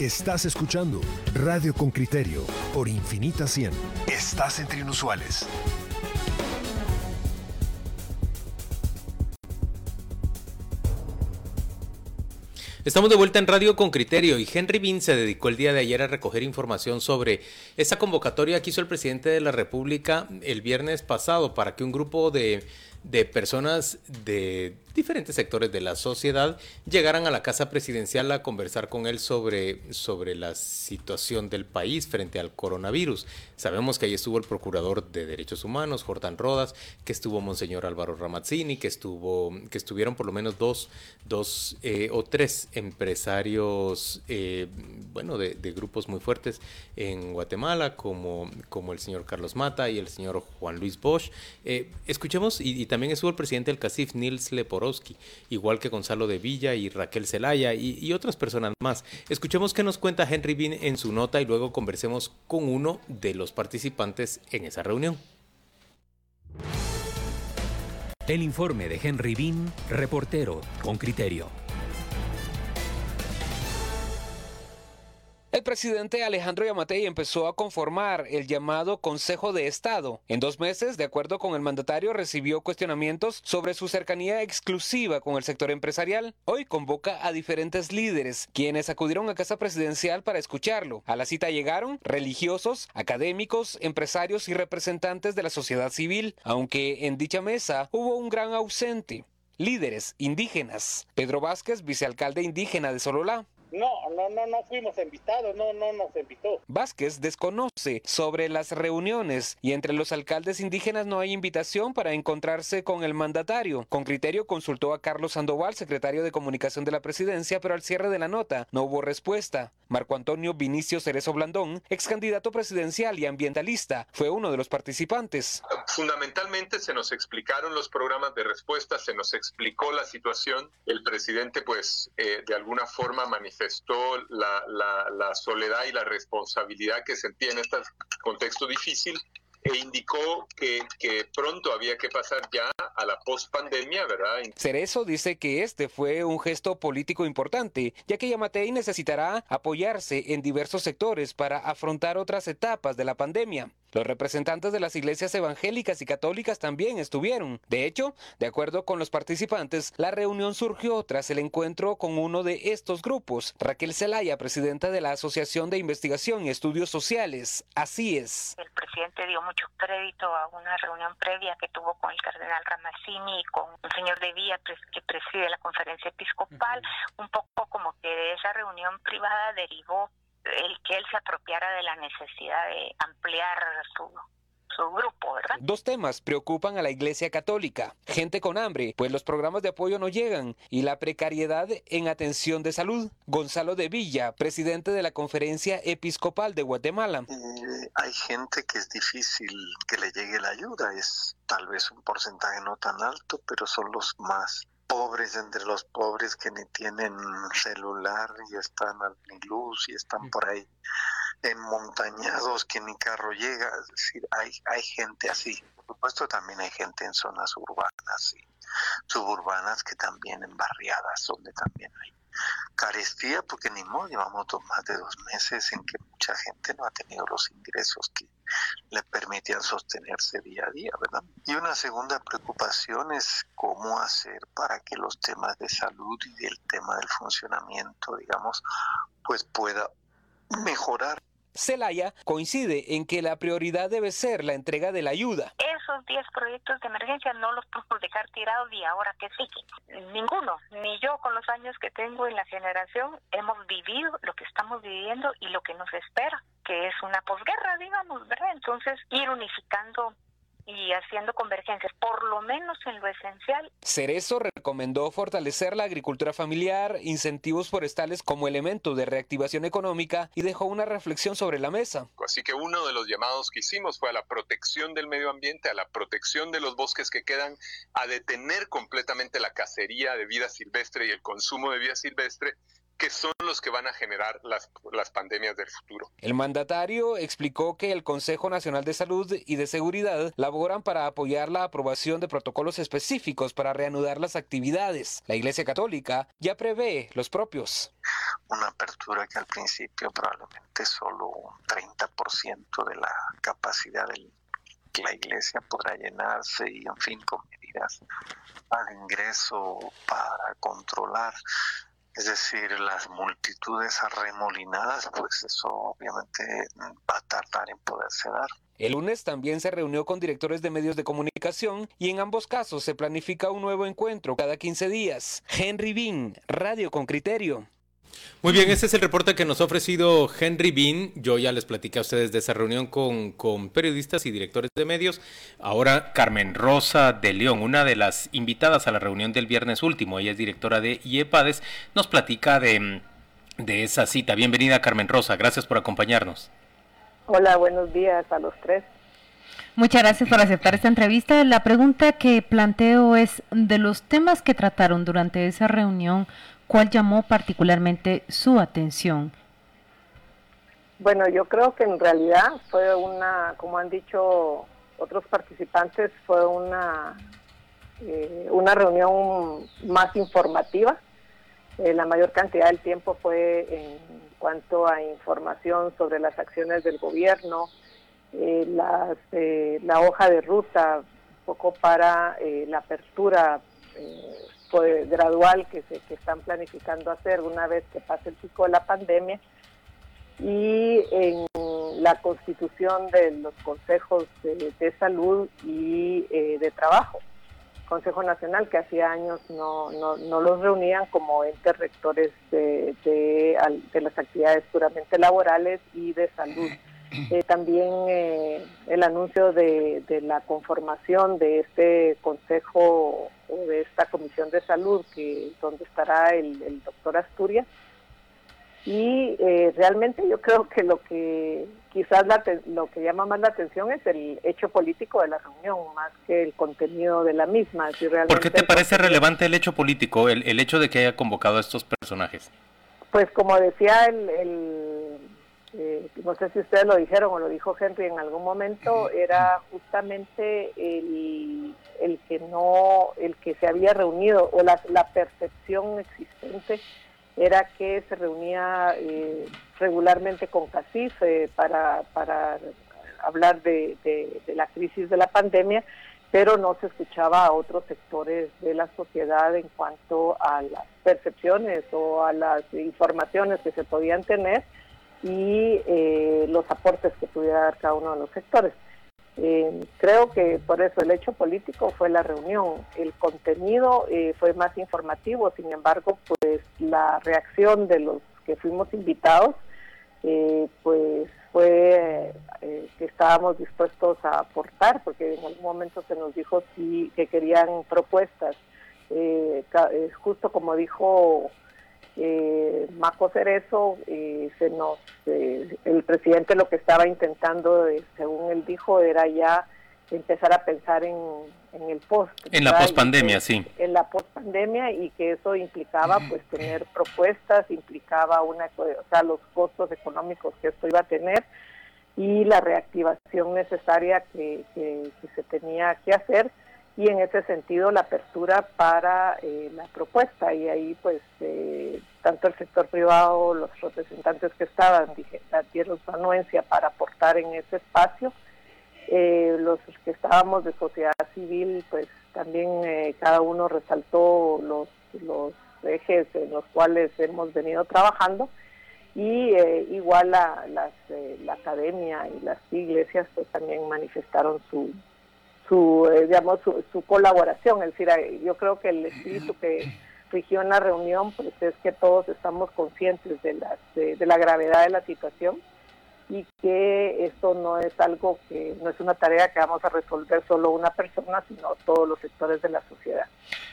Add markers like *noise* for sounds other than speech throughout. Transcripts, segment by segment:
Estás escuchando Radio con Criterio por Infinita 100. Estás entre inusuales. Estamos de vuelta en Radio con Criterio y Henry Bean se dedicó el día de ayer a recoger información sobre esa convocatoria que hizo el presidente de la República el viernes pasado para que un grupo de, de personas de diferentes sectores de la sociedad llegaran a la casa presidencial a conversar con él sobre, sobre la situación del país frente al coronavirus. Sabemos que ahí estuvo el procurador de derechos humanos, Jordán Rodas, que estuvo Monseñor Álvaro Ramazzini, que estuvo, que estuvieron por lo menos dos, dos eh, o tres empresarios, eh, bueno, de, grupos muy fuertes en Guatemala, como, como el señor Carlos Mata y el señor Juan Luis Bosch. Eh, escuchemos, y, también estuvo el presidente del CACIF, Nils Leporo igual que Gonzalo de Villa y Raquel Zelaya y, otras personas más. Escuchemos qué nos cuenta Henry Bean en su nota y luego conversemos con uno de los participantes en esa reunión. El informe de Henry Bean, reportero con criterio. El presidente Alejandro Yamatei empezó a conformar el llamado Consejo de Estado. En dos meses, de acuerdo con el mandatario, recibió cuestionamientos sobre su cercanía exclusiva con el sector empresarial. Hoy convoca a diferentes líderes, quienes acudieron a casa presidencial para escucharlo. A la cita llegaron religiosos, académicos, empresarios y representantes de la sociedad civil, aunque en dicha mesa hubo un gran ausente líderes indígenas. Pedro Vázquez, vicealcalde indígena de Sololá, no, no, no, no fuimos invitados, no, no nos invitó. Vázquez desconoce sobre las reuniones y entre los alcaldes indígenas no hay invitación para encontrarse con el mandatario. Con criterio consultó a Carlos Sandoval, secretario de Comunicación de la Presidencia, pero al cierre de la nota no hubo respuesta. Marco Antonio Vinicio Cerezo Blandón, ex candidato presidencial y ambientalista, fue uno de los participantes. Fundamentalmente se nos explicaron los programas de respuesta, se nos explicó la situación. El presidente, pues, eh, de alguna forma manifestó manifestó la, la, soledad y la responsabilidad que sentía en este contexto difícil e indicó que, que, pronto había que pasar ya a la post-pandemia, ¿verdad? Cerezo dice que este fue un gesto político importante, ya que Yamatei necesitará apoyarse en diversos sectores para afrontar otras etapas de la pandemia. Los representantes de las iglesias evangélicas y católicas también estuvieron. De hecho, de acuerdo con los participantes, la reunión surgió tras el encuentro con uno de estos grupos, Raquel Zelaya, presidenta de la Asociación de Investigación y Estudios Sociales. Así es. El presidente dio mucho crédito a una reunión previa que tuvo con el cardenal Ramazzini y con el señor De Vía, que preside la conferencia episcopal, un poco como que de esa reunión privada derivó el que él se apropiara de la necesidad de ampliar su, su grupo, ¿verdad? Dos temas preocupan a la Iglesia Católica. Gente con hambre, pues los programas de apoyo no llegan, y la precariedad en atención de salud. Gonzalo de Villa, presidente de la Conferencia Episcopal de Guatemala. Eh, hay gente que es difícil que le llegue la ayuda, es tal vez un porcentaje no tan alto, pero son los más pobres entre los pobres que ni tienen celular y están al ni luz y están por ahí enmontañados que ni carro llega, es decir, hay, hay gente así. Por supuesto también hay gente en zonas urbanas y suburbanas que también en barriadas donde también hay carestía porque ni modo llevamos más de dos meses en que mucha gente no ha tenido los ingresos que le permitían sostenerse día a día, ¿verdad? Y una segunda preocupación es cómo hacer para que los temas de salud y el tema del funcionamiento, digamos, pues pueda mejorar. Celaya coincide en que la prioridad debe ser la entrega de la ayuda. Esos 10 proyectos de emergencia no los podemos dejar tirados y ahora que sí. Ninguno, ni yo con los años que tengo en la generación, hemos vivido lo que estamos viviendo y lo que nos espera, que es una posguerra, digamos, ¿verdad? Entonces, ir unificando y haciendo convergencias, por lo menos en lo esencial. Cerezo recomendó fortalecer la agricultura familiar, incentivos forestales como elemento de reactivación económica y dejó una reflexión sobre la mesa. Así que uno de los llamados que hicimos fue a la protección del medio ambiente, a la protección de los bosques que quedan, a detener completamente la cacería de vida silvestre y el consumo de vida silvestre que son los que van a generar las, las pandemias del futuro. El mandatario explicó que el Consejo Nacional de Salud y de Seguridad laboran para apoyar la aprobación de protocolos específicos para reanudar las actividades. La Iglesia Católica ya prevé los propios. una apertura que al principio probablemente solo un 30% de la capacidad de la iglesia podrá llenarse y en fin con medidas al ingreso para controlar es decir, las multitudes arremolinadas, pues eso obviamente va a tardar en poderse dar. El lunes también se reunió con directores de medios de comunicación y en ambos casos se planifica un nuevo encuentro cada 15 días. Henry Bean, Radio con Criterio. Muy bien, este es el reporte que nos ha ofrecido Henry Bean. Yo ya les platicé a ustedes de esa reunión con, con, periodistas y directores de medios. Ahora Carmen Rosa de León, una de las invitadas a la reunión del viernes último, ella es directora de IEPADES, nos platica de, de esa cita. Bienvenida Carmen Rosa, gracias por acompañarnos. Hola, buenos días a los tres. Muchas gracias por aceptar esta entrevista. La pregunta que planteo es, de los temas que trataron durante esa reunión, ¿Cuál llamó particularmente su atención? Bueno, yo creo que en realidad fue una, como han dicho otros participantes, fue una, eh, una reunión más informativa. Eh, la mayor cantidad del tiempo fue en cuanto a información sobre las acciones del gobierno, eh, las, la hoja de ruta, un poco para la apertura pues, gradual que, se, que están planificando hacer una vez que pase el pico de la pandemia y en la constitución de los consejos de, salud y eh, de trabajo. Consejo Nacional que hacía años no, no, no los reunían como entes rectores de, de, las actividades puramente laborales y de salud. Eh, también eh, el anuncio de, de, la conformación de este consejo o de esta comisión de salud que donde estará el, doctor Asturias y eh, realmente yo creo que lo que quizás lo que llama más la atención es el hecho político de la reunión más que el contenido de la misma. ¿Por qué te parece relevante el hecho político, el, el hecho de que haya convocado a estos personajes? Pues como decía el, eh, no sé si ustedes lo dijeron o lo dijo Henry en algún momento, era justamente el, el que no, el que se había reunido o la, la percepción existente era que se reunía eh, regularmente con CACIF eh, para, para hablar de, de, la crisis de la pandemia, pero no se escuchaba a otros sectores de la sociedad en cuanto a las percepciones o a las informaciones que se podían tener y eh, los aportes que pudiera dar cada uno de los sectores. Eh, creo que por eso el hecho político fue la reunión, el contenido eh, fue más informativo, sin embargo, pues la reacción de los que fuimos invitados, pues fue que estábamos dispuestos a aportar, porque en algún momento se nos dijo sí, que querían propuestas, justo como dijo eh, Maco Cerezo, eh, se nos, eh, el presidente lo que estaba intentando, eh, según él dijo, era ya empezar a pensar en, el post. En la pospandemia, sí. En la pospandemia y que eso implicaba pues tener propuestas, implicaba una, o sea, los costos económicos que esto iba a tener y la reactivación necesaria que, que se tenía que hacer y en ese sentido la apertura para eh, la propuesta. Y ahí pues eh, tanto el sector privado, los representantes que estaban dieron su anuencia para aportar en ese espacio, eh, los que estábamos de sociedad civil pues también cada uno resaltó los, los ejes en los cuales hemos venido trabajando. Y igual la, la academia y las iglesias pues también manifestaron su, su, eh, digamos, su, colaboración. Es decir, yo creo que el espíritu que rigió en la reunión pues es que todos estamos conscientes de, las, de la gravedad de la situación y que esto no es algo que no es una tarea que vamos a resolver solo una persona, sino todos los sectores de la sociedad.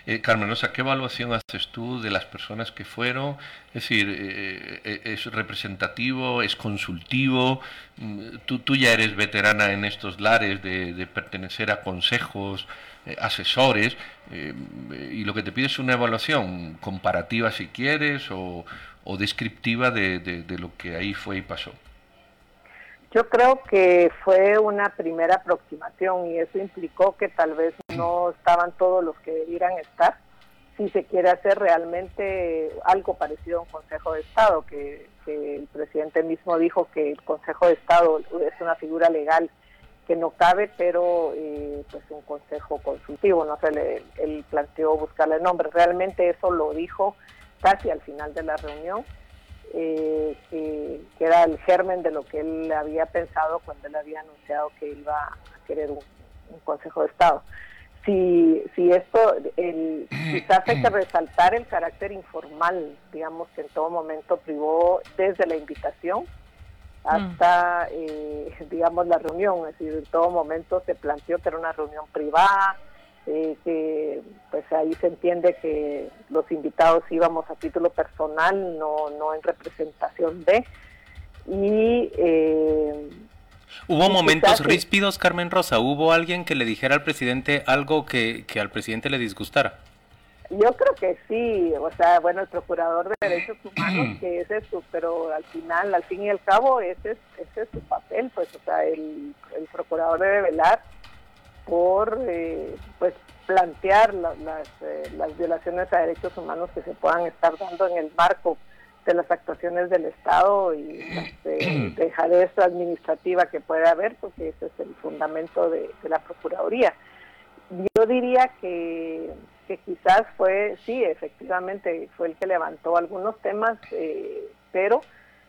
Eh, ¿qué evaluación haces tú de las personas que fueron? Es decir, eh, eh, ¿es representativo, es consultivo? Mm, tú, ya eres veterana en estos lares de, pertenecer a consejos, eh, asesores, y lo que te pide es una evaluación comparativa si quieres o, descriptiva de, de lo que ahí fue y pasó. Yo creo que fue una primera aproximación y eso implicó que tal vez no estaban todos los que debieran estar. si se quiere hacer realmente algo parecido a un Consejo de Estado, que, el presidente mismo dijo que el Consejo de Estado es una figura legal que no cabe, pero eh, pues un consejo consultivo, no sé, él planteó buscarle nombre. Realmente eso lo dijo casi al final de la reunión, eh, que, era el germen de lo que él había pensado cuando él había anunciado que iba a querer un Consejo de Estado. Si, si esto, el, quizás hay que resaltar el carácter informal, digamos, que en todo momento privó desde la invitación hasta, eh, *laughs* digamos, la reunión, es decir, en todo momento se planteó que era una reunión privada, eh, que pues ahí se entiende que los invitados íbamos a título personal, no, no en representación de, y eh, ¿Hubo momentos ríspidos, Carmen Rosa? ¿Hubo alguien que le dijera al presidente algo que, al presidente le disgustara? Yo creo que sí, o sea, bueno, el procurador de derechos humanos, que ese es su, pero al final, al fin y al cabo, ese es, ese es su papel, pues, o sea, el, procurador debe velar por, eh, pues, plantear las, eh, las violaciones a derechos humanos que se puedan estar dando en el marco de las actuaciones del Estado y *clears throat* de dejadez administrativa que puede haber, porque ese es el fundamento de, la Procuraduría. Yo diría que, que, quizás fue, sí, efectivamente, fue el que levantó algunos temas, eh, pero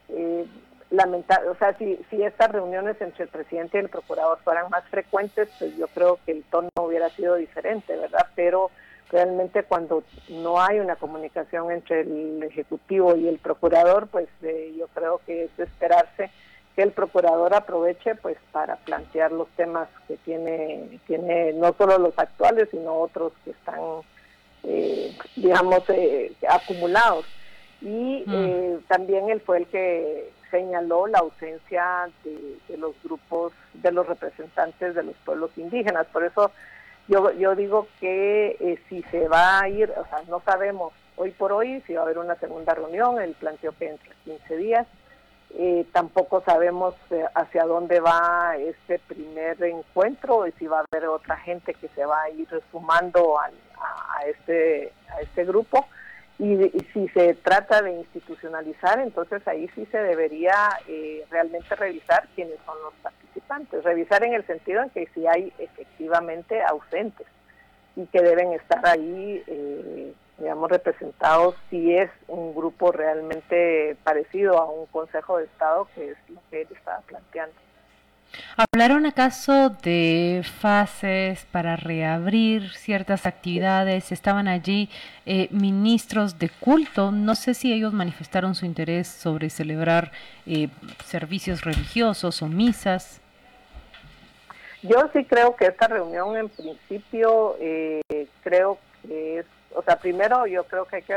eh, lamentable, o sea, si, si estas reuniones entre el presidente y el procurador fueran más frecuentes, pues yo creo que el tono hubiera sido diferente, ¿verdad? Pero realmente cuando no hay una comunicación entre el Ejecutivo y el Procurador, pues eh, yo creo que es de esperarse que el Procurador aproveche pues para plantear los temas que tiene, tiene no solo los actuales, sino otros que están, eh, digamos, eh, acumulados. Y mm. también él fue el que señaló la ausencia de, los grupos, de los representantes de los pueblos indígenas. Por eso yo, yo digo que eh, si se va a ir, o sea, no sabemos hoy por hoy si va a haber una segunda reunión, el planteo que entre 15 días, eh, tampoco sabemos eh, hacia dónde va este primer encuentro y si va a haber otra gente que se va a ir sumando a, este, a este grupo. Y, si se trata de institucionalizar, entonces ahí sí se debería realmente revisar quiénes son los revisar en el sentido en que si hay efectivamente ausentes y que deben estar ahí, eh, digamos, representados si es un grupo realmente parecido a un Consejo de Estado, que es lo que él estaba planteando. ¿Hablaron acaso de fases para reabrir ciertas actividades? Estaban allí eh, ministros de culto. No sé si ellos manifestaron su interés sobre celebrar eh, servicios religiosos o misas. Yo sí creo que esta reunión en principio eh, creo que es, o sea, primero yo creo que hay que,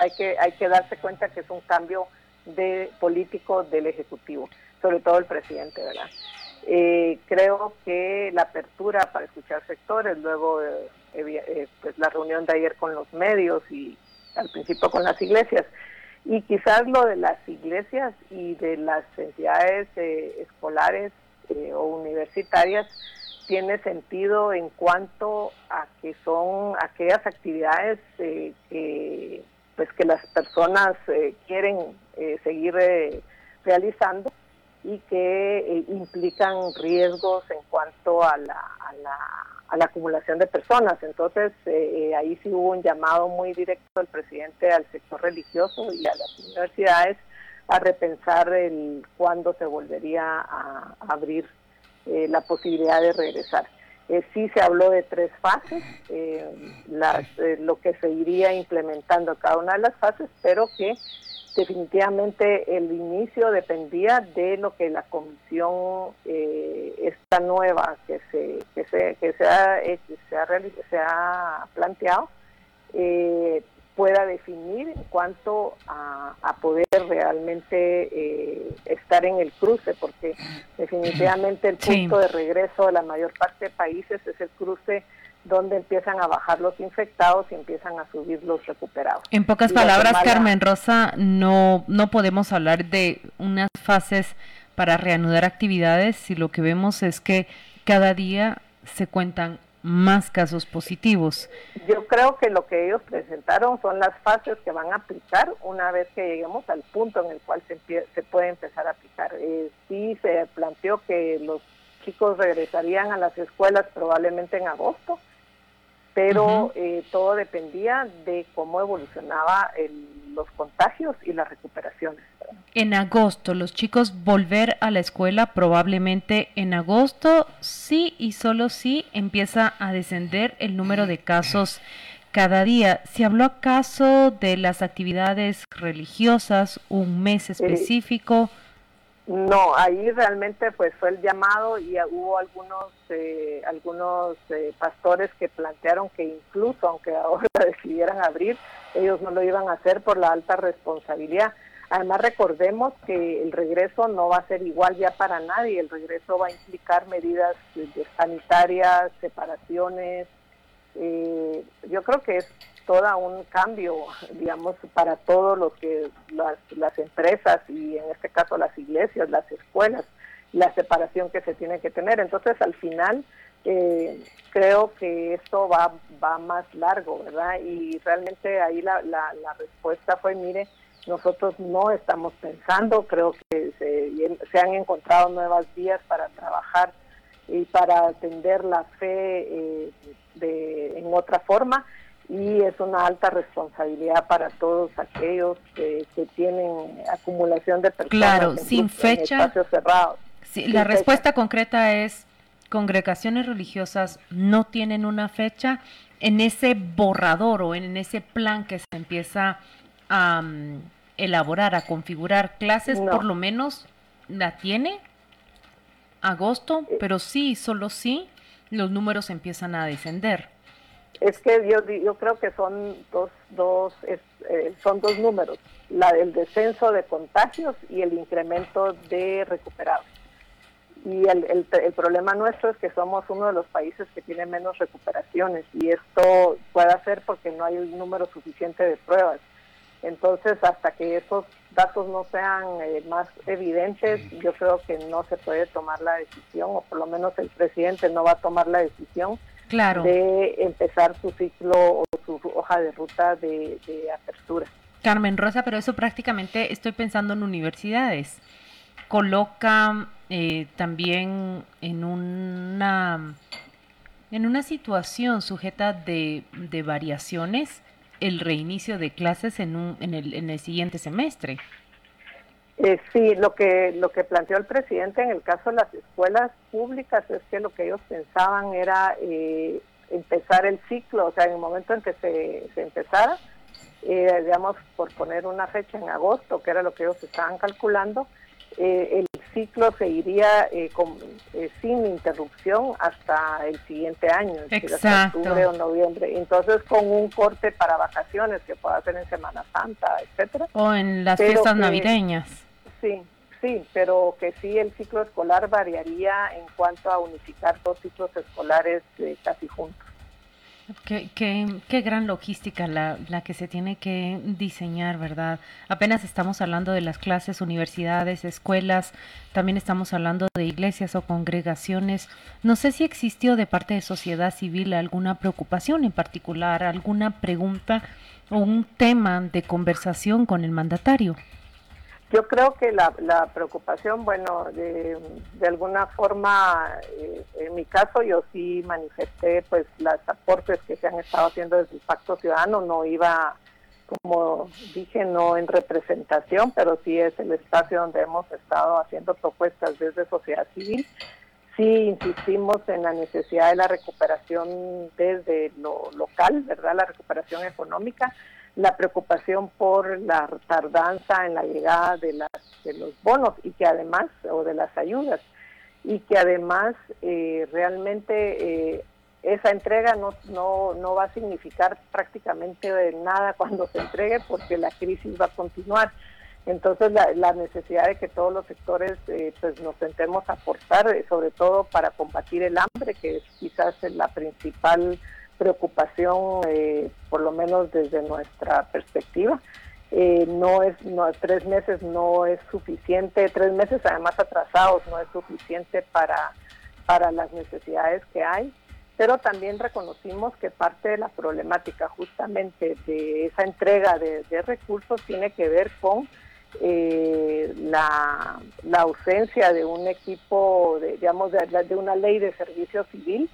hay, que hay que darse cuenta que es un cambio de político del ejecutivo, sobre todo el presidente, ¿verdad? Eh, creo que la apertura para escuchar sectores, luego eh, pues la reunión de ayer con los medios y al principio con las iglesias, y quizás lo de las iglesias y de las entidades escolares eh, o universitarias tiene sentido en cuanto a que son aquellas actividades eh, que pues que las personas eh, quieren seguir realizando y que implican riesgos en cuanto a la, a la, acumulación de personas. Entonces, ahí sí hubo un llamado muy directo del presidente al sector religioso y a las universidades a repensar el cuándo se volvería a, abrir eh, la posibilidad de regresar. Eh, sí se habló de tres fases, eh, lo que se iría implementando cada una de las fases, pero que definitivamente el inicio dependía de lo que la comisión esta nueva que se que se que se ha, se ha, planteado pueda definir en cuanto a, poder realmente eh, estar en el cruce, porque definitivamente el punto de regreso de la mayor parte de países es el cruce donde empiezan a bajar los infectados y empiezan a subir los recuperados. En pocas palabras, Carmen Rosa, no, no podemos hablar de unas fases para reanudar actividades si lo que vemos es que cada día se cuentan más casos positivos. Yo creo que lo que ellos presentaron son las fases que van a aplicar una vez que lleguemos al punto en el cual se, se puede empezar a aplicar. Eh, sí se planteó que los chicos regresarían a las escuelas probablemente en agosto, pero eh, todo dependía de cómo evolucionaba los contagios y las recuperaciones. En agosto, los chicos volver a la escuela probablemente en agosto, sí y solo sí empieza a descender el número de casos cada día. ¿Se habló acaso de las actividades religiosas, un mes específico? No, ahí realmente pues fue el llamado y hubo algunos eh, algunos eh, pastores que plantearon que incluso aunque *laughs* ahora decidieran abrir, ellos no lo iban a hacer por la alta responsabilidad. Además recordemos que el regreso no va a ser igual ya para nadie, el regreso va a implicar medidas sanitarias, separaciones. Yo creo que es todo un cambio, digamos, para todos los que las, las empresas y en este caso las iglesias, las escuelas, la separación que se tiene que tener. Entonces, al final, eh, creo que esto va, va más largo, ¿verdad? Y realmente ahí la, la, la respuesta fue, mire, nosotros no estamos pensando, creo que se, se han encontrado nuevas vías para trabajar y para atender la fe eh, de, en otra forma y es una alta responsabilidad para todos aquellos que, tienen acumulación de personas claro, sin fecha, espacios cerrados. la respuesta concreta es congregaciones religiosas no tienen una fecha en ese borrador o en ese plan que se empieza a mm, elaborar, a configurar. Clases, por lo menos la tiene agosto, eh. pero sí, solo sí, los números empiezan a descender. Es que yo, yo creo que son dos, dos, eh, son dos números, la del descenso de contagios y el incremento de recuperados. Y el, el, el, problema nuestro es que somos uno de los países que tiene menos recuperaciones y esto puede ser porque no hay un número suficiente de pruebas. Entonces, hasta que esos datos no sean eh, más evidentes, yo creo que no se puede tomar la decisión, o por lo menos el presidente no va a tomar la decisión de empezar su ciclo o su hoja de ruta de, apertura. Carmen Rosa, pero eso prácticamente estoy pensando en universidades. Coloca eh, también en una en una situación sujeta de, de variaciones el reinicio de clases en, un, en, el, en el siguiente semestre. Eh, sí, lo que lo que planteó el presidente en el caso de las escuelas públicas es que lo que ellos pensaban era eh, empezar el ciclo, o sea, en el momento en que se, se empezara, eh, digamos, por poner una fecha en agosto, que era lo que ellos estaban calculando, el ciclo seguiría con, sin interrupción hasta el siguiente año, hasta octubre o noviembre. Entonces, con un corte para vacaciones que pueda ser en Semana Santa, etcétera. O en las fiestas navideñas. Sí, sí, pero que sí el ciclo escolar variaría en cuanto a unificar dos ciclos escolares eh, casi juntos. Qué, qué, qué, gran logística la, la que se tiene que diseñar, ¿verdad? Apenas estamos hablando de las clases, universidades, escuelas, también estamos hablando de iglesias o congregaciones. No sé si existió de parte de sociedad civil alguna preocupación en particular, alguna pregunta o un tema de conversación con el mandatario. Yo creo que la, la preocupación, bueno, de, alguna forma, eh, en mi caso yo sí manifesté pues los aportes que se han estado haciendo desde el Pacto Ciudadano, no iba, como dije, no en representación, pero sí es el espacio donde hemos estado haciendo propuestas desde sociedad civil. Sí insistimos en la necesidad de la recuperación desde lo local, ¿verdad? La recuperación económica la preocupación por la tardanza en la llegada de, las, de los bonos y que además, o de las ayudas, y que además eh, realmente eh, esa entrega no, no, no va a significar prácticamente nada cuando se entregue porque la crisis va a continuar. Entonces la, la necesidad de que todos los sectores eh, pues nos sentemos a aportar, sobre todo para combatir el hambre, que es quizás la principal preocupación, eh, por lo menos desde nuestra perspectiva. Eh, no es no, tres meses no es suficiente, tres meses además atrasados no es suficiente para, para las necesidades que hay. pero también reconocimos que parte de la problemática justamente de esa entrega de, recursos tiene que ver con eh, la, ausencia de un equipo, de, digamos, de, una ley de servicio civil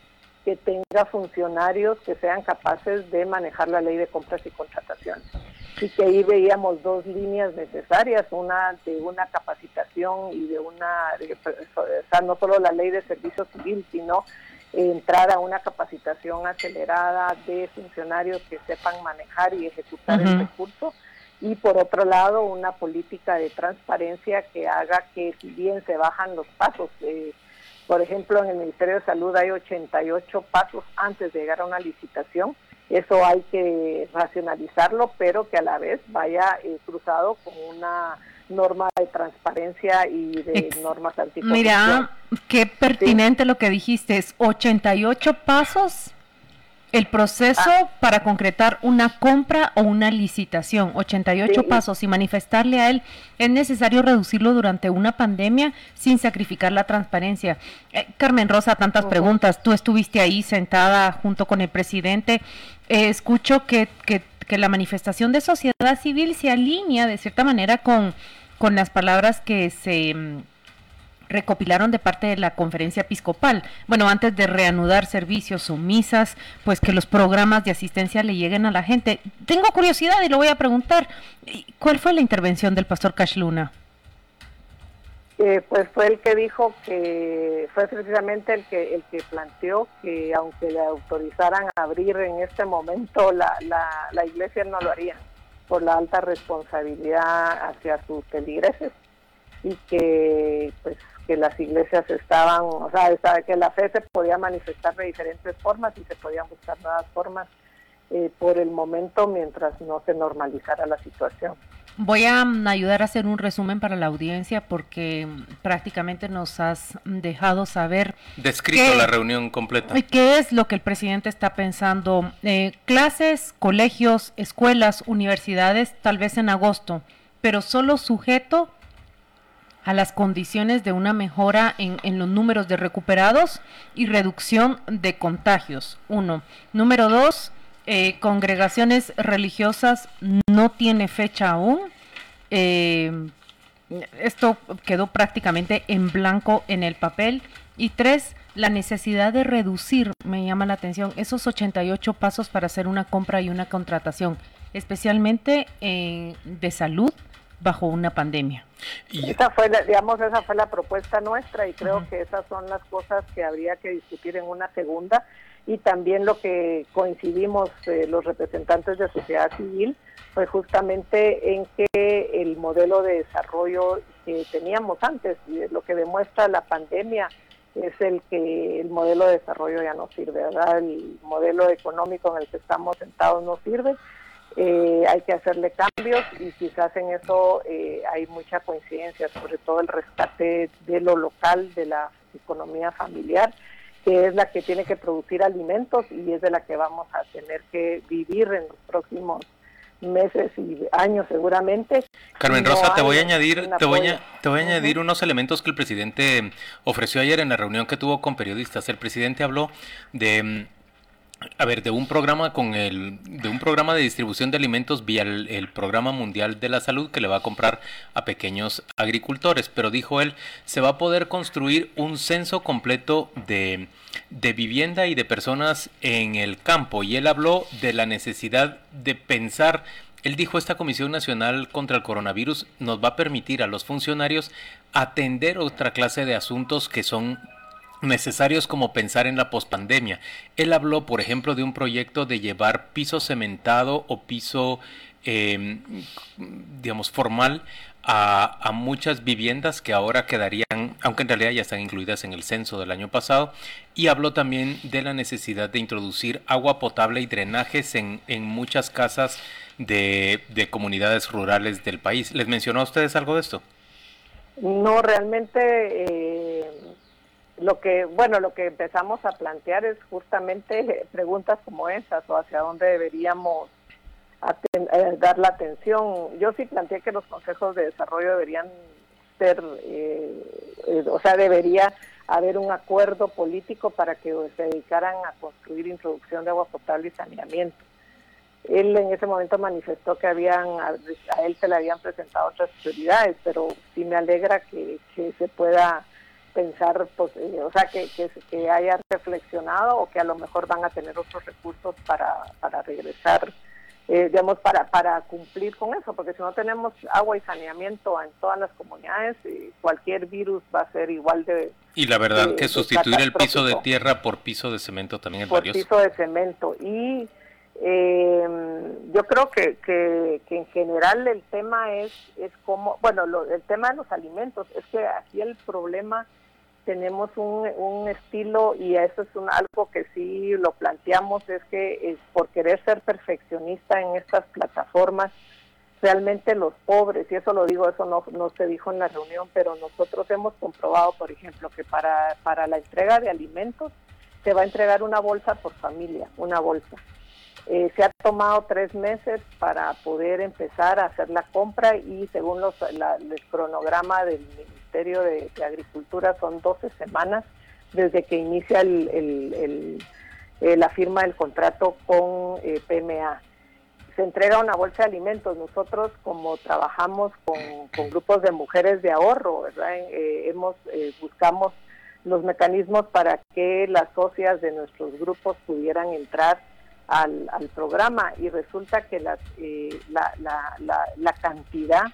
que tenga funcionarios que sean capaces de manejar la ley de compras y contrataciones. Y que ahí veíamos dos líneas necesarias, una de una capacitación y de una, o sea, no solo la ley de servicio civil, sino entrar a una capacitación acelerada de funcionarios que sepan manejar y ejecutar el recurso y por otro lado una política de transparencia que haga que si bien se bajan los pasos, eh, por ejemplo en el Ministerio de Salud hay 88 pasos antes de llegar a una licitación, eso hay que racionalizarlo, pero que a la vez vaya eh, cruzado con una norma de transparencia y de normas anticorrupción. Mira, qué pertinente lo que dijiste, es 88 pasos el proceso ah. para concretar una compra o una licitación, 88 pasos y manifestarle a él, es necesario reducirlo durante una pandemia sin sacrificar la transparencia. Eh, Carmen Rosa, tantas preguntas. Tú estuviste ahí sentada junto con el presidente. Eh, escucho que, que, que la manifestación de sociedad civil se alinea de cierta manera con con las palabras que se mm, recopilaron de parte de la conferencia episcopal. Bueno, antes de reanudar servicios o misas, pues que los programas de asistencia le lleguen a la gente. Tengo curiosidad y lo voy a preguntar. ¿Cuál fue la intervención del pastor Cash Luna? Eh, pues fue el que dijo que fue precisamente el que el que planteó que aunque le autorizaran a abrir en este momento la, la, la iglesia no lo haría por la alta responsabilidad hacia sus feligreses y que pues que las iglesias estaban, o sea, que la fe se podía manifestar de diferentes formas y se podían buscar nuevas formas eh, por el momento mientras no se normalizara la situación. Voy a mm, ayudar a hacer un resumen para la audiencia porque mm, prácticamente nos has dejado saber. Descrito la reunión completa. ¿Qué es lo que el presidente está pensando? Eh, clases, colegios, escuelas, universidades, tal vez en agosto, pero solo sujeto a las condiciones de una mejora en, en, los números de recuperados y reducción de contagios. Uno. Número dos, eh, congregaciones religiosas no tiene fecha aún. Eh, esto quedó prácticamente en blanco en el papel. Y tres, la necesidad de reducir, me llama la atención, esos 88 pasos para hacer una compra y una contratación, especialmente de salud bajo una pandemia. Y esa fue, digamos, esa fue la propuesta nuestra y creo que esas son las cosas que habría que discutir en una segunda y también lo que coincidimos eh, los representantes de sociedad civil fue justamente en que el modelo de desarrollo que teníamos antes, lo que demuestra la pandemia, es el que el modelo de desarrollo ya no sirve, ¿verdad? El modelo económico en el que estamos sentados no sirve. Eh, hay que hacerle cambios y quizás en eso eh, hay mucha coincidencia, sobre todo el rescate de lo local, de la economía familiar que es la que tiene que producir alimentos y es de la que vamos a tener que vivir en los próximos meses y años seguramente. Carmen Rosa, te voy a añadir, te voy a, te voy a añadir unos elementos que el presidente ofreció ayer en la reunión que tuvo con periodistas. El presidente habló de a ver, de un programa con el, de un programa de distribución de alimentos vía el, programa mundial de la salud que le va a comprar a pequeños agricultores, pero dijo él, se va a poder construir un censo completo de, de vivienda y de personas en el campo. Y él habló de la necesidad de pensar él dijo, esta Comisión Nacional contra el Coronavirus nos va a permitir a los funcionarios atender otra clase de asuntos que son necesarios como pensar en la pospandemia. Él habló, por ejemplo, de un proyecto de llevar piso cementado o piso, em, digamos, formal a, a, muchas viviendas que ahora quedarían, aunque en realidad ya están incluidas en el censo del año pasado, y habló también de la necesidad de introducir agua potable y drenajes en, en muchas casas de, de comunidades rurales del país. ¿Les mencionó a ustedes algo de esto? No, realmente eh, lo que, bueno, lo que empezamos a plantear es justamente *laughs* preguntas como esas o hacia dónde deberíamos eh, dar la atención. Yo sí planteé que los consejos de desarrollo deberían ser, eh, eh, o sea, debería haber un acuerdo político para que se dedicaran a construir introducción de agua potable y saneamiento. Él en ese momento manifestó que habían a, él se le habían presentado otras prioridades, pero sí me alegra que, se pueda pensar, pues, eh, o sea, que, que, que, haya reflexionado o que a lo mejor van a tener otros recursos para, para regresar eh, digamos, para, para cumplir con eso, porque si no tenemos agua y saneamiento en todas las comunidades, eh, cualquier virus va a ser igual de... Y la verdad que sustituir el piso de tierra por piso de cemento también es por piso de cemento. Y eh, yo creo que, que, que, en general el tema es, es como, bueno, lo, el tema de los alimentos, es que aquí el problema tenemos un, un estilo y eso es un, algo que sí lo planteamos, es que por querer ser perfeccionista en estas plataformas, realmente los pobres, y eso lo digo, eso no, no se dijo en la reunión, pero nosotros hemos comprobado, por ejemplo, que para, para la entrega de alimentos se va a entregar una bolsa por familia, una bolsa. Eh, se ha tomado tres meses para poder empezar a hacer la compra y según los, el cronograma del Ministerio de, Agricultura son 12 semanas desde que inicia el, eh, la firma del contrato con eh, PMA. Se entrega una bolsa de alimentos. Nosotros, como trabajamos con, grupos de mujeres de ahorro, eh, hemos buscamos los mecanismos para que las socias de nuestros grupos pudieran entrar al, programa y resulta que la, la, la, la cantidad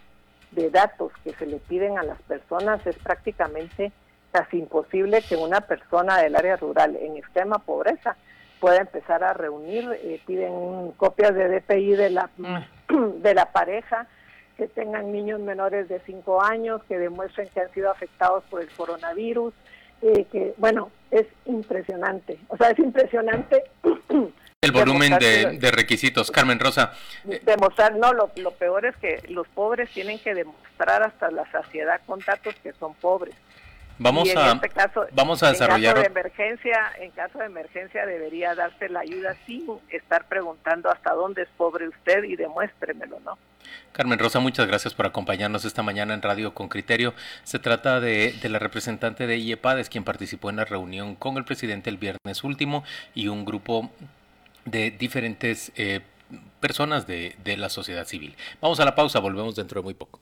de datos que se le piden a las personas es prácticamente casi imposible que una persona del área rural en extrema pobreza pueda empezar a reunir, eh, piden copias de DPI de la, mm. *clears throat* de la pareja, que tengan niños menores de 5 años, que demuestren que han sido afectados por el coronavirus, eh, que bueno, es impresionante, o sea, es impresionante *clears throat* el volumen de, requisitos. Carmen Rosa. Demostrar, no, lo, lo, peor es que los pobres tienen que demostrar hasta la saciedad con datos que son pobres. Vamos a, este vamos a desarrollar. En caso de emergencia, en caso de emergencia debería darse la ayuda sin estar preguntando hasta dónde es pobre usted y demuéstremelo, ¿no? Carmen Rosa, muchas gracias por acompañarnos esta mañana en Radio con Criterio. Se trata de, de la representante de IEPADES, quien participó en la reunión con el presidente el viernes último y un grupo de diferentes eh, personas de, de la sociedad civil. Vamos a la pausa, volvemos dentro de muy poco.